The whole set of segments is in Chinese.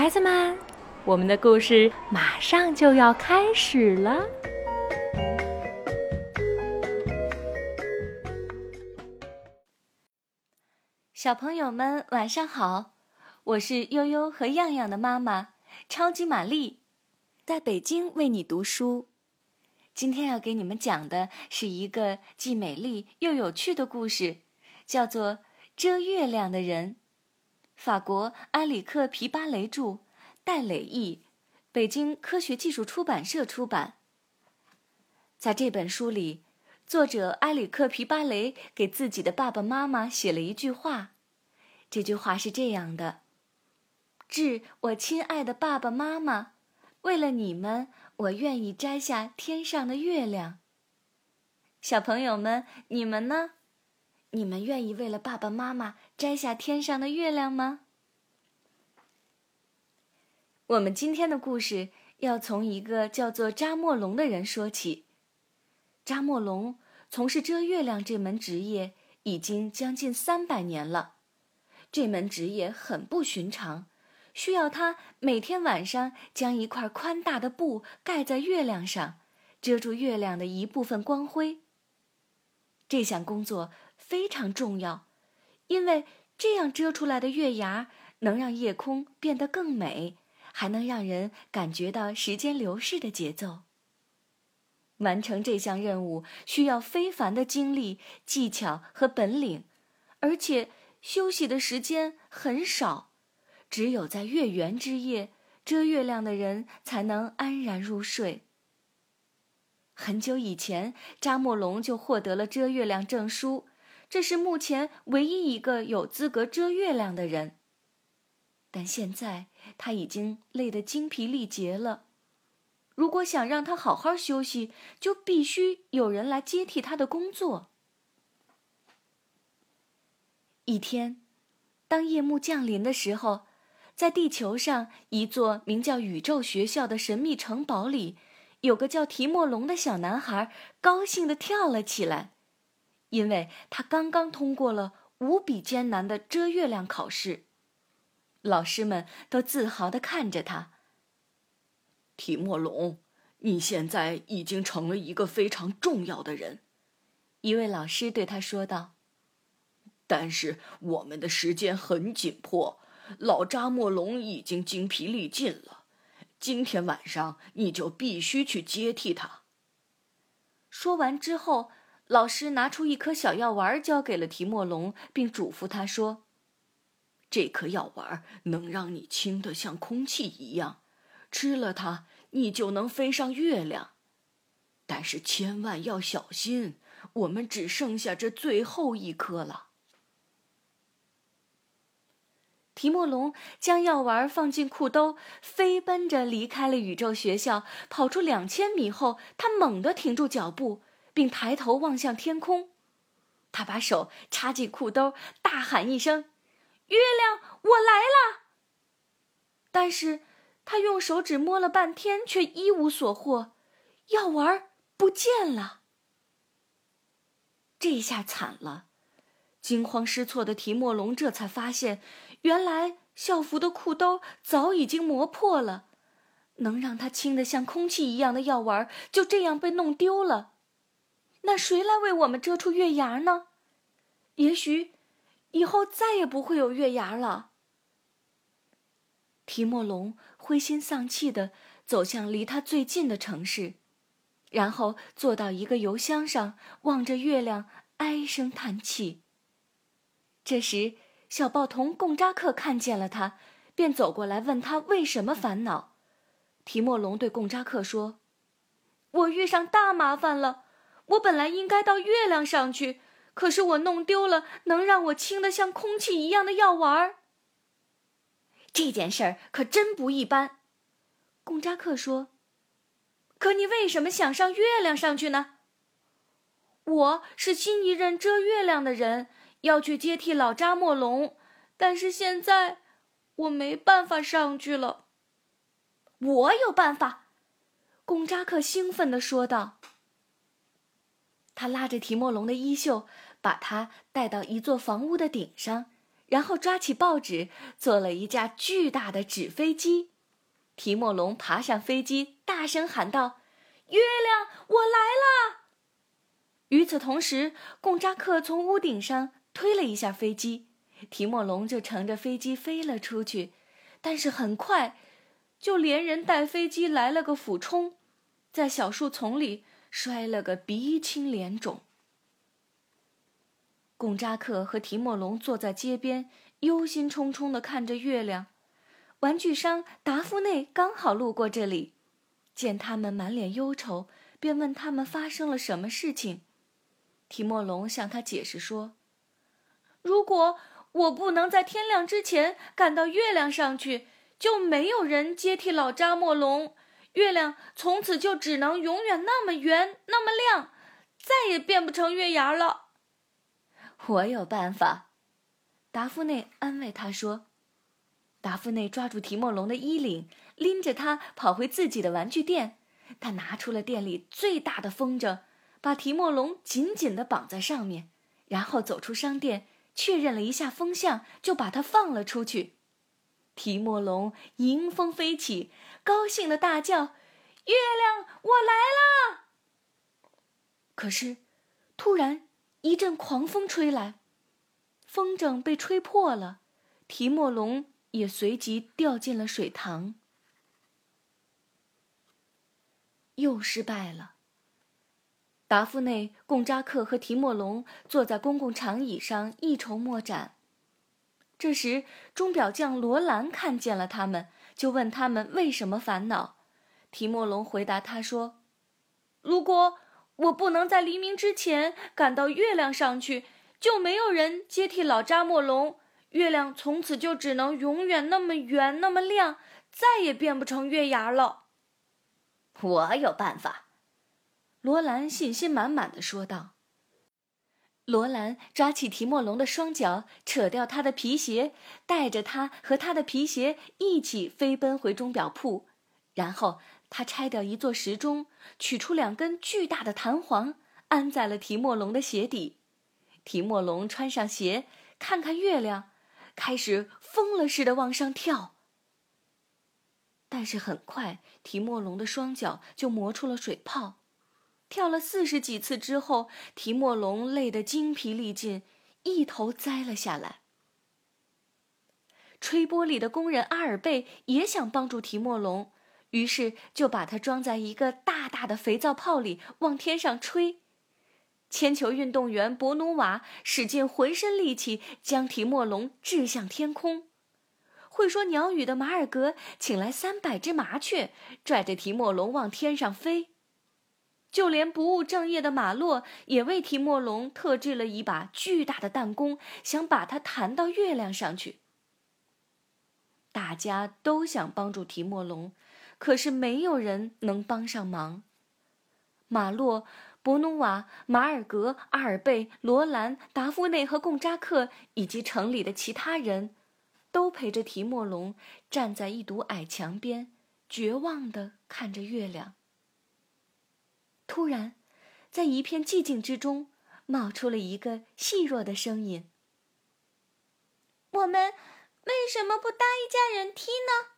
孩子们，我们的故事马上就要开始了。小朋友们，晚上好！我是悠悠和样样的妈妈，超级玛丽，在北京为你读书。今天要给你们讲的是一个既美丽又有趣的故事，叫做《遮月亮的人》。法国埃里克·皮巴雷著，戴磊译，北京科学技术出版社出版。在这本书里，作者埃里克·皮巴雷给自己的爸爸妈妈写了一句话，这句话是这样的：“致我亲爱的爸爸妈妈，为了你们，我愿意摘下天上的月亮。”小朋友们，你们呢？你们愿意为了爸爸妈妈摘下天上的月亮吗？我们今天的故事要从一个叫做扎莫龙的人说起。扎莫龙从事遮月亮这门职业已经将近三百年了。这门职业很不寻常，需要他每天晚上将一块宽大的布盖在月亮上，遮住月亮的一部分光辉。这项工作。非常重要，因为这样遮出来的月牙能让夜空变得更美，还能让人感觉到时间流逝的节奏。完成这项任务需要非凡的精力、技巧和本领，而且休息的时间很少，只有在月圆之夜遮月亮的人才能安然入睡。很久以前，扎莫龙就获得了遮月亮证书。这是目前唯一一个有资格遮月亮的人。但现在他已经累得精疲力竭了。如果想让他好好休息，就必须有人来接替他的工作。一天，当夜幕降临的时候，在地球上一座名叫宇宙学校的神秘城堡里，有个叫提莫龙的小男孩，高兴地跳了起来。因为他刚刚通过了无比艰难的遮月亮考试，老师们都自豪地看着他。提莫龙，你现在已经成了一个非常重要的人，一位老师对他说道。但是我们的时间很紧迫，老扎莫龙已经精疲力尽了，今天晚上你就必须去接替他。说完之后。老师拿出一颗小药丸，交给了提莫龙，并嘱咐他说：“这颗药丸能让你轻得像空气一样，吃了它，你就能飞上月亮。但是千万要小心，我们只剩下这最后一颗了。”提莫龙将药丸放进裤兜，飞奔着离开了宇宙学校。跑出两千米后，他猛地停住脚步。并抬头望向天空，他把手插进裤兜，大喊一声：“月亮，我来了！”但是，他用手指摸了半天，却一无所获，药丸不见了。这下惨了！惊慌失措的提莫龙这才发现，原来校服的裤兜早已经磨破了，能让他轻得像空气一样的药丸就这样被弄丢了。那谁来为我们遮出月牙呢？也许，以后再也不会有月牙了。提莫龙灰心丧气地走向离他最近的城市，然后坐到一个油箱上，望着月亮唉声叹气。这时，小报童贡扎克看见了他，便走过来问他为什么烦恼。提莫龙对贡扎克说：“我遇上大麻烦了。”我本来应该到月亮上去，可是我弄丢了能让我轻得像空气一样的药丸儿。这件事儿可真不一般，贡扎克说。可你为什么想上月亮上去呢？我是新一任遮月亮的人，要去接替老扎莫龙，但是现在我没办法上去了。我有办法，贡扎克兴奋地说道。他拉着提莫龙的衣袖，把他带到一座房屋的顶上，然后抓起报纸，做了一架巨大的纸飞机。提莫龙爬上飞机，大声喊道：“月亮，我来了！”与此同时，贡扎克从屋顶上推了一下飞机，提莫龙就乘着飞机飞了出去。但是很快，就连人带飞机来了个俯冲，在小树丛里摔了个鼻青脸肿。贡扎克和提莫龙坐在街边，忧心忡忡地看着月亮。玩具商达夫内刚好路过这里，见他们满脸忧愁，便问他们发生了什么事情。提莫龙向他解释说：“如果我不能在天亮之前赶到月亮上去，就没有人接替老扎莫龙，月亮从此就只能永远那么圆、那么亮，再也变不成月牙了。”我有办法，达夫内安慰他说。达夫内抓住提莫龙的衣领，拎着他跑回自己的玩具店。他拿出了店里最大的风筝，把提莫龙紧紧地绑在上面，然后走出商店，确认了一下风向，就把它放了出去。提莫龙迎风飞起，高兴的大叫：“月亮，我来了！”可是，突然一阵狂风吹来，风筝被吹破了，提莫龙。也随即掉进了水塘。又失败了。达夫内、贡扎克和提莫龙坐在公共长椅上一筹莫展。这时，钟表匠罗兰看见了他们，就问他们为什么烦恼。提莫龙回答他说：“如果我不能在黎明之前赶到月亮上去，就没有人接替老扎莫龙。”月亮从此就只能永远那么圆，那么亮，再也变不成月牙了。我有办法，罗兰信心满满的说道。罗兰抓起提莫龙的双脚，扯掉他的皮鞋，带着他和他的皮鞋一起飞奔回钟表铺。然后他拆掉一座时钟，取出两根巨大的弹簧，安在了提莫龙的鞋底。提莫龙穿上鞋，看看月亮。开始疯了似的往上跳，但是很快提莫龙的双脚就磨出了水泡。跳了四十几次之后，提莫龙累得精疲力尽，一头栽了下来。吹玻璃的工人阿尔贝也想帮助提莫龙，于是就把它装在一个大大的肥皂泡里，往天上吹。铅球运动员博努瓦使尽浑身力气将提莫龙掷向天空。会说鸟语的马尔格请来三百只麻雀，拽着提莫龙往天上飞。就连不务正业的马洛也为提莫龙特制了一把巨大的弹弓，想把它弹到月亮上去。大家都想帮助提莫龙，可是没有人能帮上忙。马洛。博努瓦、马尔格、阿尔贝、罗兰、达夫内和贡扎克以及城里的其他人，都陪着提莫龙站在一堵矮墙边，绝望地看着月亮。突然，在一片寂静之中，冒出了一个细弱的声音：“我们为什么不搭一架人梯呢？”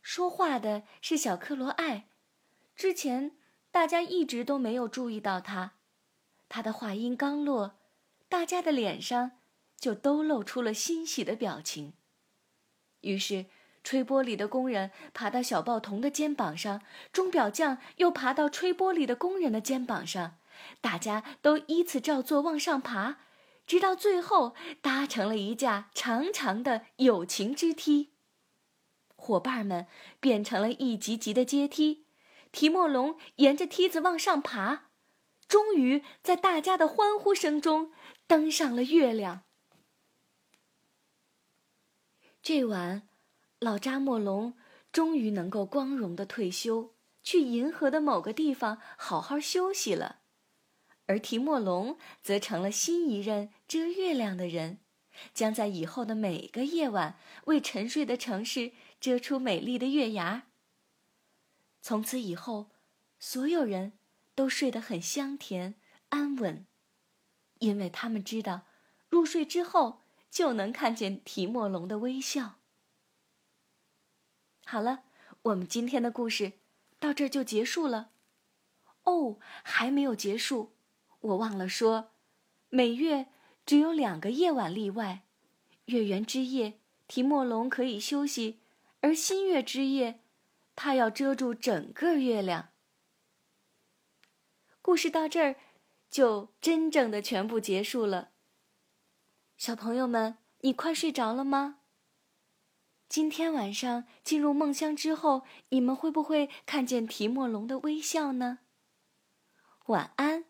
说话的是小克罗艾，之前。大家一直都没有注意到他，他的话音刚落，大家的脸上就都露出了欣喜的表情。于是，吹玻璃的工人爬到小报童的肩膀上，钟表匠又爬到吹玻璃的工人的肩膀上，大家都依次照做往上爬，直到最后搭成了一架长长的友情之梯。伙伴们变成了一级级的阶梯。提莫龙沿着梯子往上爬，终于在大家的欢呼声中登上了月亮。这晚，老扎莫龙终于能够光荣的退休，去银河的某个地方好好休息了，而提莫龙则成了新一任遮月亮的人，将在以后的每个夜晚为沉睡的城市遮出美丽的月牙。从此以后，所有人都睡得很香甜安稳，因为他们知道，入睡之后就能看见提莫龙的微笑。好了，我们今天的故事到这儿就结束了。哦，还没有结束，我忘了说，每月只有两个夜晚例外，月圆之夜，提莫龙可以休息，而新月之夜，它要遮住整个月亮。故事到这儿，就真正的全部结束了。小朋友们，你快睡着了吗？今天晚上进入梦乡之后，你们会不会看见提莫龙的微笑呢？晚安。